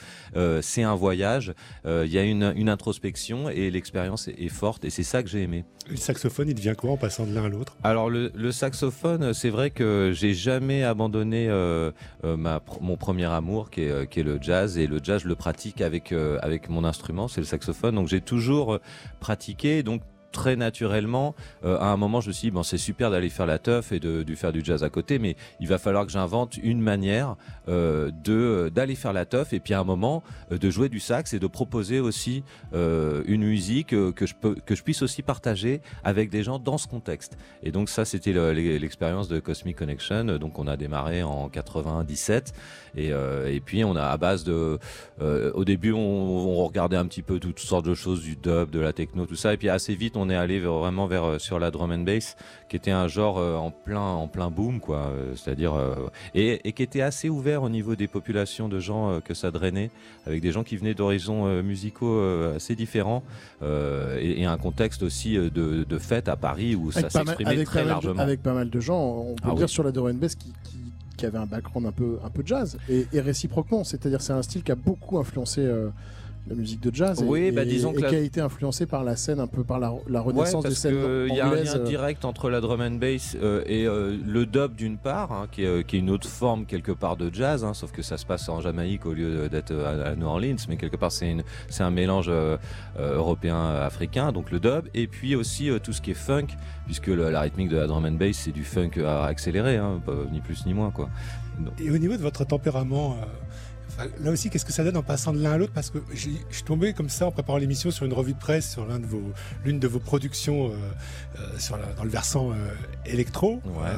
Speaker 3: C'est un voyage. Il y a une, une introspection et l'expérience est forte et c'est ça que j'ai aimé.
Speaker 5: Le saxophone, il devient quoi en passant de l'un à l'autre?
Speaker 3: Alors le, saxophone, c'est vrai que j'ai jamais abandonné euh, euh, mon premier amour qui est, euh, qui est le jazz et le jazz je le pratique avec, avec mon instrument, c'est le saxophone. Donc j'ai toujours pratiqué. Très naturellement, euh, à un moment, je me suis dit, bon, c'est super d'aller faire la teuf et de, faire du jazz à côté, mais il va falloir que j'invente une manière euh, de d'aller faire la teuf et puis à un moment euh, de jouer du sax et de proposer aussi une musique que je que je puisse aussi partager avec des gens dans ce contexte. Et donc ça, c'était l'expérience de Cosmic Connection. Donc on a démarré en 97 et, et puis on a à base de, au début, on, on, regardait un petit peu toutes sortes de choses, du dub, de la techno, tout ça, et puis assez vite, on est allé vraiment vers sur la drum and bass, qui était un genre en plein en plein boom, quoi. C'est-à-dire et, et qui était assez ouvert au niveau des populations de gens euh, que ça drainait, avec des gens qui venaient d'horizons euh, musicaux euh, assez différents et, et, un contexte aussi de, de fête à Paris où avec ça s'exprimait très largement.
Speaker 2: De, avec pas mal de gens, on peut ah dire sur la Dorian Bess qui, qui, qui, avait un background un peu, un peu jazz. Et, et réciproquement, c'est-à-dire c'est un style qui a beaucoup influencé la musique de jazz
Speaker 3: oui,
Speaker 2: et,
Speaker 3: bah, disons
Speaker 2: et,
Speaker 3: que
Speaker 2: qui a été influencé par la scène un peu par la, la renaissance
Speaker 3: ouais,
Speaker 2: des scènes anglaises.
Speaker 3: Il y a un lien direct entre la drum and bass euh, et euh, le dub d'une part, hein, qui, est, qui, est, une autre forme quelque part de jazz, hein, sauf que ça se passe en Jamaïque au lieu d'être à, à, New Orleans, mais quelque part c'est un mélange euh, européen-africain, donc le dub, et puis aussi euh, tout ce qui est funk, puisque le, la rythmique de la drum and bass c'est du funk à accélérer, hein, ni plus ni moins quoi.
Speaker 5: Donc. Et au niveau de votre tempérament là aussi, qu'est-ce que ça donne en passant de l'un à l'autre? Parce que je suis tombé comme ça en préparant l'émission sur une revue de presse sur l'une de vos, l'une de vos productions euh, euh, sur la, dans le versant euh, électro,
Speaker 3: ouais.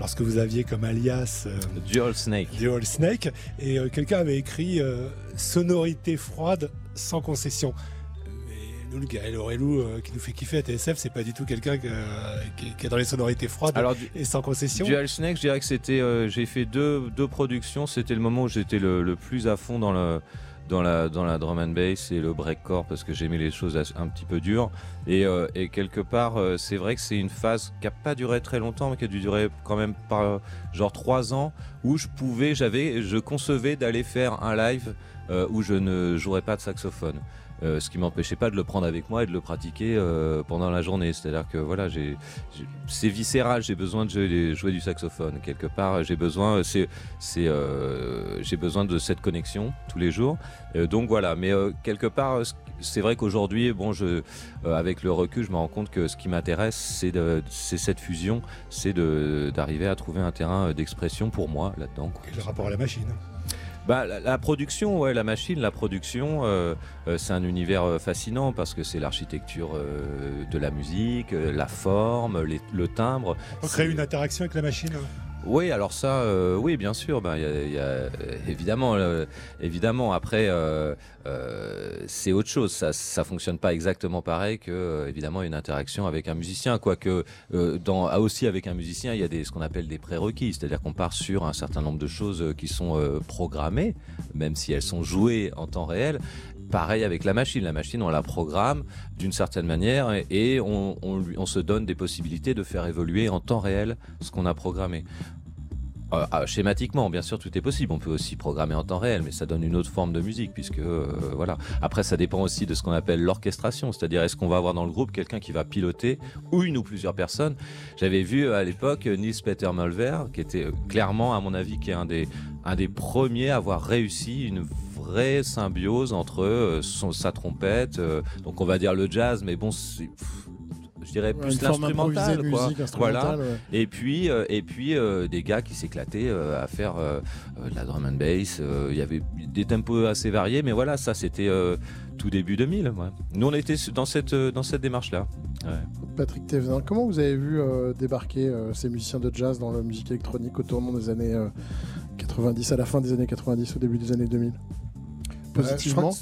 Speaker 5: lorsque vous aviez comme alias
Speaker 3: Dual Snake.
Speaker 5: Dual Snake, et quelqu'un avait écrit sonorité froide sans concession nous, le Gaël Aurélou euh, qui nous fait kiffer à TSF, c'est pas du tout quelqu'un qui, qui, qui, est dans les sonorités froides
Speaker 3: Alors,
Speaker 5: et sans concession.
Speaker 3: Dual Snake, je dirais que c'était. Euh, j'ai fait deux, deux productions. C'était le moment où j'étais le, le, plus à fond dans le. Dans la, dans la drum and bass et le breakcore parce que j'aimais les choses un petit peu dures et, euh, et quelque part euh, c'est vrai que c'est une phase qui a pas duré très longtemps mais qui a dû durer quand même par genre trois ans où je pouvais j'avais je concevais d'aller faire un live euh, où je ne jouerais pas de saxophone euh, ce qui m'empêchait pas de le prendre avec moi et de le pratiquer euh, pendant la journée. C'est-à-dire que voilà, c'est viscéral, j'ai besoin de jouer, du saxophone quelque part. J'ai besoin, c'est, euh, j'ai besoin de cette connexion tous les jours. Donc voilà, mais quelque part, c'est vrai qu'aujourd'hui, bon, je, avec le recul, je me rends compte que ce qui m'intéresse, c'est, c'est cette fusion, c'est d'arriver à trouver un terrain d'expression pour moi là-dedans.
Speaker 5: Et le rapport à la machine.
Speaker 3: Bah, la, la, production, ouais, la machine, la production, euh, euh, c'est un univers euh, fascinant parce que c'est l'architecture euh, de la musique, la forme, les, le timbre.
Speaker 5: On crée une interaction avec la machine
Speaker 3: oui, alors ça, euh, oui, bien sûr. Ben, évidemment, euh. Après, euh, c'est autre chose. Ça, ça fonctionne pas exactement pareil que, évidemment, une interaction avec un musicien. Quoique, dans, ah, aussi avec un musicien, il y a des, ce qu'on appelle des prérequis, c'est-à-dire qu'on part sur un certain nombre de choses qui sont programmées, même si elles sont jouées en temps réel. Pareil avec la machine. La machine, on la programme d'une certaine manière et, on, on se donne des possibilités de faire évoluer en temps réel ce qu'on a programmé. Euh, ah, schématiquement, bien sûr, tout est possible. On peut aussi programmer en temps réel, mais ça donne une autre forme de musique, puisque euh, voilà. Après, ça dépend aussi de ce qu'on appelle l'orchestration, c'est-à-dire est-ce qu'on va avoir dans le groupe quelqu'un qui va piloter, ou une ou plusieurs personnes? J'avais vu à l'époque Nils Peter Mulver, qui était clairement, à mon avis, qui est un des premiers à avoir réussi une vraie symbiose entre euh, sa trompette, euh, donc on va dire le jazz, mais bon, je dirais plus
Speaker 2: ouais,
Speaker 3: l'instrumental quoi. voilà.
Speaker 2: ouais.
Speaker 3: et puis euh, et puis euh, des gars qui s'éclataient euh, à faire euh, de la drum and bass il y avait des tempos assez variés mais voilà ça c'était tout début 2000 ouais. nous on était dans cette dans cette démarche là
Speaker 2: Patrick Thévenin comment vous avez vu débarquer ces musiciens de jazz dans la musique électronique au tournant des années 90 à la fin des années 90 au début des années 2000 positivement?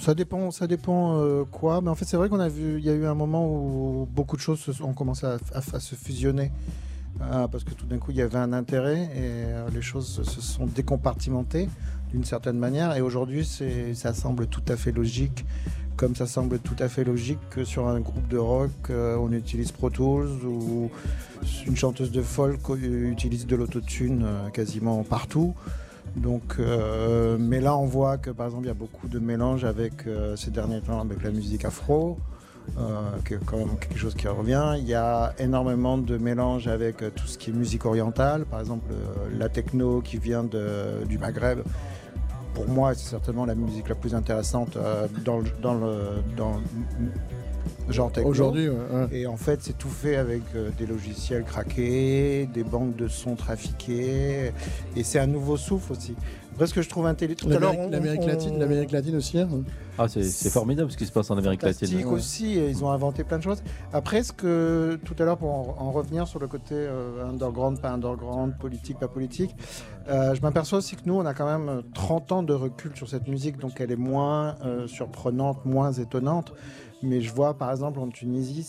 Speaker 6: Ça dépend, ça dépend euh, quoi. Mais en fait, c'est vrai qu'on a vu, il y a eu un moment où beaucoup de choses ont commencé à, se fusionner. Euh, parce que tout d'un coup, il y avait un intérêt et euh, les choses se sont décompartimentées d'une certaine manière. Et aujourd'hui, ça semble tout à fait logique. Comme ça semble tout à fait logique que sur un groupe de rock, euh, on utilise Pro Tools ou une chanteuse de folk utilise de l'autotune quasiment partout. Donc, euh, mais là, on voit que par exemple, il y a beaucoup de mélanges avec euh, ces derniers temps avec la musique afro, euh, qui est quand même quelque chose qui revient. Il y a énormément de mélanges avec tout ce qui est musique orientale, par exemple la techno qui vient du Maghreb pour moi, c'est certainement la musique la plus intéressante dans, le, dans, le, dans genre techno.
Speaker 2: Aujourd'hui, ouais, ouais.
Speaker 6: Et en fait, c'est tout fait avec euh, des logiciels craqués, des banques de sons trafiquées. Et c'est un nouveau souffle aussi. Après, ce que je trouve intelligent. Tout à l'heure,
Speaker 2: L'Amérique
Speaker 6: on-
Speaker 2: latine, l'Amérique latine aussi. hein.
Speaker 4: Ah, c'est formidable ce qui se passe en Amérique latine.
Speaker 6: fantastique aussi, et ils ont inventé plein de choses. Après, ce que tout à l'heure, pour en, en revenir sur le côté euh, underground, pas underground, politique, pas politique, euh, je m'aperçois aussi que nous, on a quand même euh, 30 ans de recul sur cette musique, donc elle est moins euh, surprenante, moins étonnante. Mais je vois, par exemple, en Tunisie,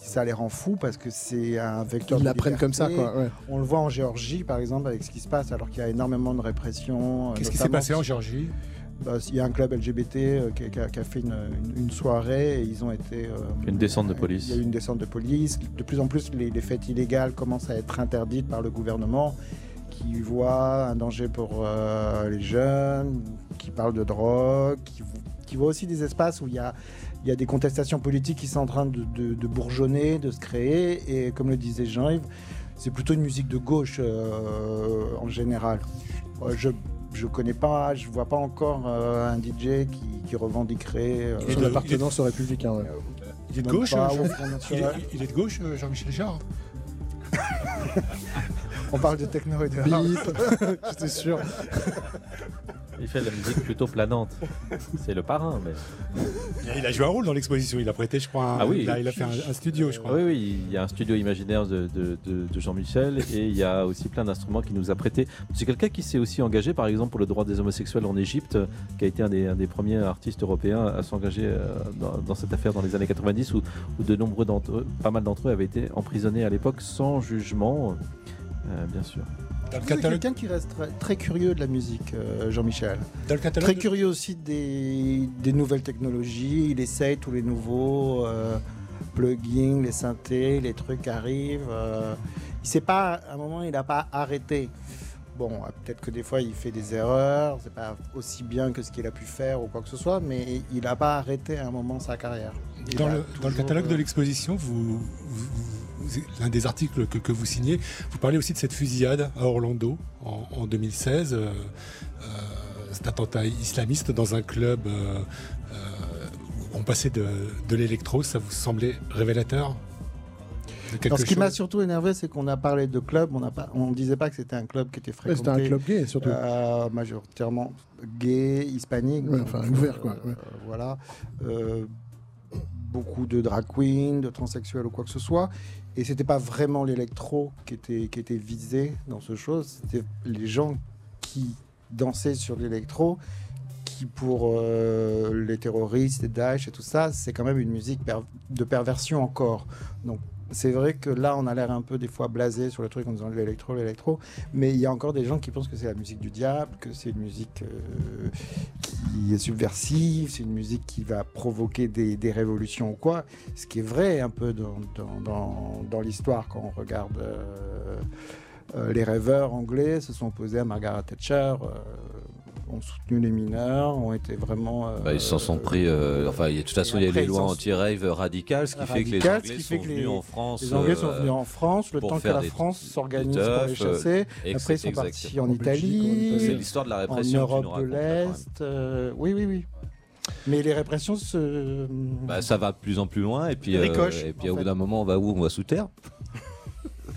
Speaker 6: ça les rend fous parce que c'est un vecteur.
Speaker 2: Ils l'apprennent comme ça, quoi. ouais.
Speaker 6: On le voit en Géorgie, par exemple, avec ce qui se passe, alors qu'il y a énormément de répression. euh,
Speaker 5: Qu'est-ce qui s'est passé en Géorgie?
Speaker 6: Bah, Il y a un club LGBT euh, qui, qui a, qui a fait une, une- une soirée et ils ont été. euh,
Speaker 4: Une descente de police.
Speaker 6: Il y a eu une descente de police. De plus en plus, les, les fêtes illégales commencent à être interdites par le gouvernement qui voit un danger pour euh, les jeunes, qui parle de drogue, qui, qui voit aussi des espaces où il y a, il y a des contestations politiques qui sont en train de, de- de bourgeonner, de se créer. Et comme le disait Jean-Yves, c'est plutôt une musique de gauche euh, en général. Euh, Je je connais pas, je vois pas encore euh, un DJ qui, qui revendiquerait. euh,
Speaker 5: de-
Speaker 2: appartenance au républicain. ouais.
Speaker 5: Il est de gauche
Speaker 6: pas
Speaker 5: il, est, il est de gauche, Jean-Michel Jarre
Speaker 6: On parle de techno et de.
Speaker 2: Bip, j'étais sûr.
Speaker 4: Il fait de la musique plutôt planante. C'est le parrain, mais.
Speaker 5: Il a joué un rôle dans l'exposition. Il a prêté, je crois, un-
Speaker 4: Ah oui.
Speaker 5: il, a, il a fait un, un studio, je
Speaker 4: Ah
Speaker 5: crois.
Speaker 4: oui, oui, il y a un studio imaginaire de, de- de- de Jean-Michel et il y a aussi plein d'instruments qu'il nous a prêtés. C'est quelqu'un qui s'est aussi engagé, par exemple, pour le droit des homosexuels en Égypte, qui a été un des, un des premiers artistes européens à s'engager euh, dans, dans cette affaire dans les années 90, où, où de nombreux d'entre eux, pas mal d'entre eux, avaient été emprisonnés à l'époque sans jugement, euh, bien sûr.
Speaker 5: Dans le
Speaker 6: C'est
Speaker 5: catalogue,
Speaker 6: quelqu'un qui reste très, très curieux de la musique, euh, Jean-Michel.
Speaker 5: dans le catalogue
Speaker 6: Très curieux aussi des, des nouvelles technologies. Il essaye tous les nouveaux euh, plugins, les synthés, les trucs arrivent. euh. il sait pas, à un moment, il n'a pas arrêté. Bon, euh, peut-être que des fois, il fait des erreurs. C'est pas aussi bien que ce qu'il a pu faire ou quoi que ce soit, mais il n'a pas arrêté à un moment sa carrière.
Speaker 5: Dans le, dans le
Speaker 6: toujours,
Speaker 5: catalogue de l'exposition, vous- l'un des articles que, que vous signez, vous parlez aussi de cette fusillade à Orlando en, en 2016, euh, euh, cet attentat islamiste dans un club. euh, euh, où on passait de, de l'électro, ça vous semblait révélateur
Speaker 6: Alors, ce qui m'a surtout énervé, c'est qu'on a parlé de club, on ne disait pas que c'était un club qui était
Speaker 2: Ouais,
Speaker 6: fréquenté.
Speaker 2: C'était un club gay, surtout.
Speaker 6: Euh, majoritairement gay, hispanique.
Speaker 2: Ouais,
Speaker 6: donc,
Speaker 2: enfin, ouvert, quoi,
Speaker 6: euh, voilà. Euh, beaucoup de drag queens, de transsexuels ou quoi que ce soit. Et c'était pas vraiment l'électro qui était, qui était visé dans ce chose. C'était les gens qui dansaient sur l'électro, qui pour euh, les terroristes, les Daesh et tout ça, c'est quand même une musique de perversion encore. Donc c'est vrai que là, on a l'air un peu des fois blasé sur le truc en disant l'électro, l'électro, mais il y a encore des gens qui pensent que c'est la musique du diable, que c'est une musique euh, qui est subversive, c'est une musique qui va provoquer des, révolutions ou quoi. Ce qui est vrai un peu dans, l'histoire quand on regarde. euh, euh, les rêveurs anglais se sont opposés à Margaret Thatcher, ont soutenu les mineurs, ont été vraiment. euh,
Speaker 3: Bah, ils s'en sont pris. euh, enfin, de toute façon, il y a les lois anti-rave radicales, ce qui fait que les Anglais sont venus
Speaker 6: les-
Speaker 3: en France.
Speaker 6: Les Anglais sont
Speaker 3: euh,
Speaker 6: venus en France, le temps que la France s'organise pour les chasser.
Speaker 3: ex-
Speaker 6: Après, ils sont
Speaker 3: exact.
Speaker 6: partis en
Speaker 2: En en
Speaker 6: Italie,
Speaker 3: C'est l'histoire de la
Speaker 6: en
Speaker 3: répression. nous
Speaker 6: Europe de
Speaker 3: même.
Speaker 6: l'Est. euh, oui, oui, oui. Mais les répressions se.
Speaker 3: Bah, ça va de plus en plus loin et puis, euh,
Speaker 6: Ricoche,
Speaker 3: et puis
Speaker 6: en
Speaker 3: au bout d'un moment on va où? On va sous terre.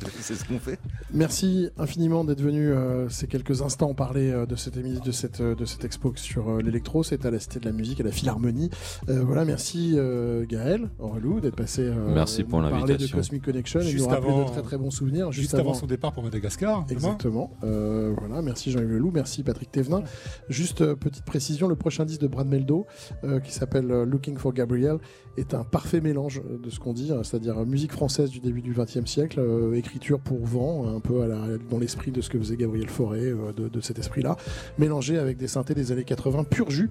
Speaker 3: C'est ce qu'on fait.
Speaker 2: Merci infiniment d'être venu euh, ces quelques instants parler euh, de cette émission, de cette euh, de cette expo sur euh, l'électro. C'est à la Cité de la Musique, à la Philharmonie. Euh, voilà, merci euh, Gaël Aurelou d'être passé. euh,
Speaker 3: Merci pour
Speaker 2: nous Parler de
Speaker 3: l'invitation.
Speaker 2: Cosmic Connection et
Speaker 5: Juste
Speaker 2: nous rappeler
Speaker 5: avant-
Speaker 2: de très très bons souvenirs.
Speaker 5: Juste avant son départ pour Madagascar.
Speaker 2: Exactement. Euh, voilà, merci Jean-Yves Leloup, merci Patrick Thévenin. Juste euh, petite précision, le prochain disque de Brad Meldo, euh, qui s'appelle euh, Looking for Gabriel, est un parfait mélange de ce qu'on dit, hein, c'est-à-dire musique française du début du XXe siècle, euh, écriture pour vent, un peu dans l'esprit de ce que faisait Gabriel Fauré, euh, de, cet esprit-là, mélangé avec des synthés des années 80 pur jus.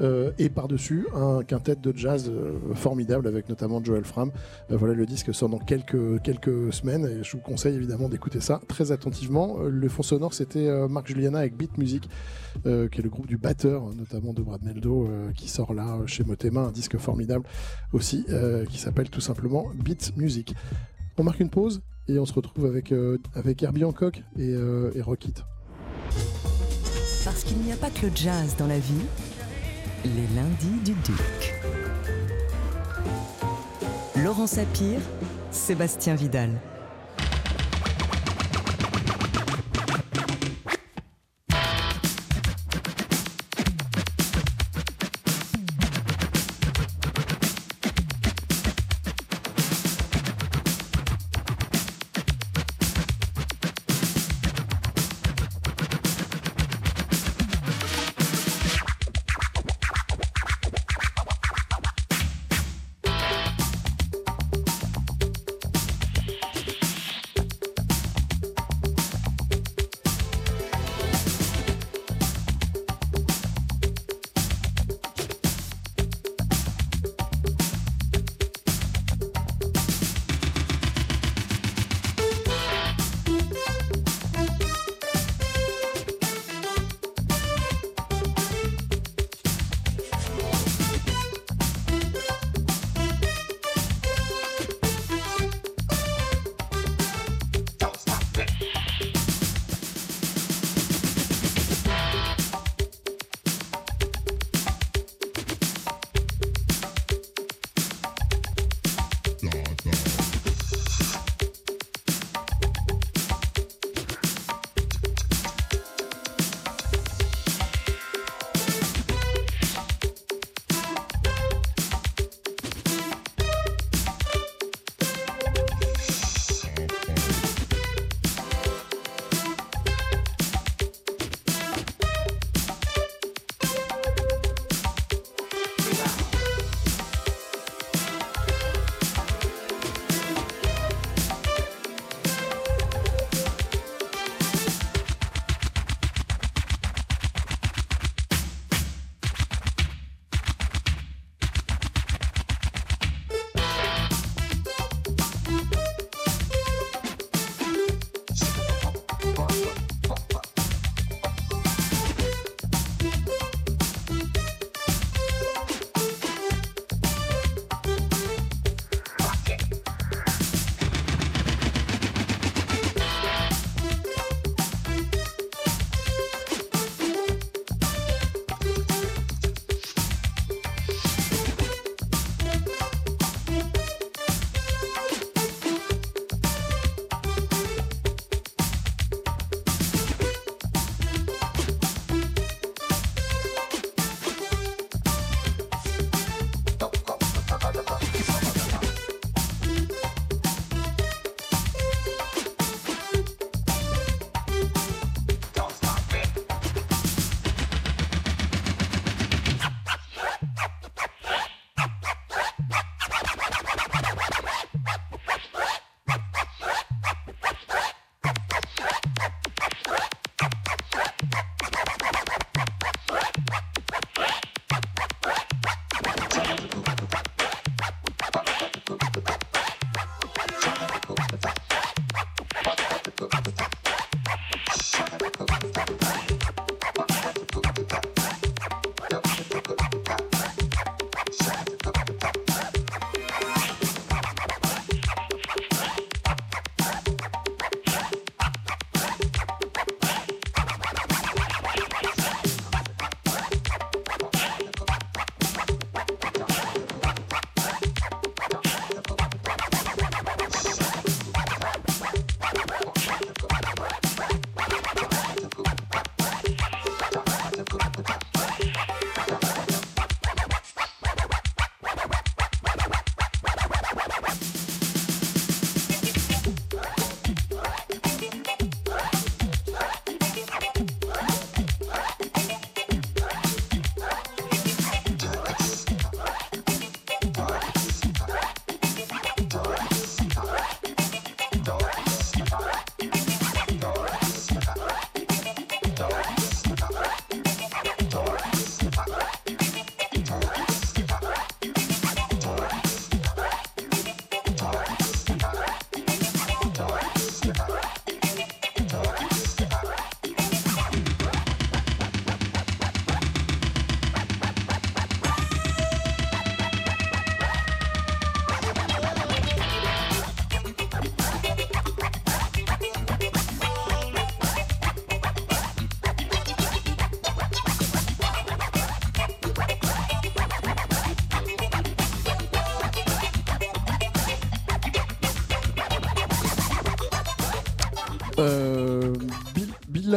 Speaker 2: euh, et par-dessus un quintet de jazz euh, formidable avec notamment Joel Fram. Voilà, le disque sort dans quelques, quelques semaines et je vous conseille évidemment d'écouter ça très attentivement. Le fond sonore, c'était Marc Juliana avec Beat Music, qui est le groupe du batteur, notamment de Brad Meldo, qui sort là chez Motema, un disque formidable aussi, qui s'appelle tout simplement Beat Music. On marque une pause et on se retrouve avec, euh, avec Herbie Hancock et, euh, et Rockit.
Speaker 1: Parce qu'il n'y a pas que le jazz dans la vie, les lundis du Duc. Laurent Sapir, Sébastien Vidal.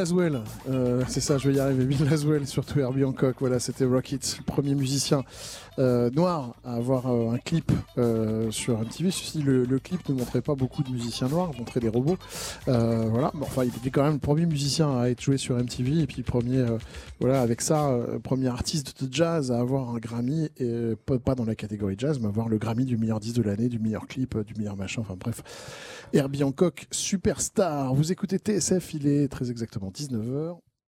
Speaker 2: Laswell, euh, c'est ça, je vais y arriver. Bill Laswell, surtout Herbie Hancock, voilà, c'était Rocket, le premier musicien euh, noir à avoir euh, un clip sur MTV. Ceci, le, clip ne montrait pas beaucoup de musiciens noirs, montrait des robots. Voilà, Bon, enfin, il était quand même le premier musicien à être joué sur MTV et puis premier, voilà, avec ça, premier artiste de jazz à avoir un Grammy, et pas, dans la catégorie jazz, mais avoir le Grammy du meilleur disque de l'année, du meilleur clip, du meilleur machin, enfin bref. Herbie Hancock, superstar. Vous écoutez TSF, il est très exactement 19h.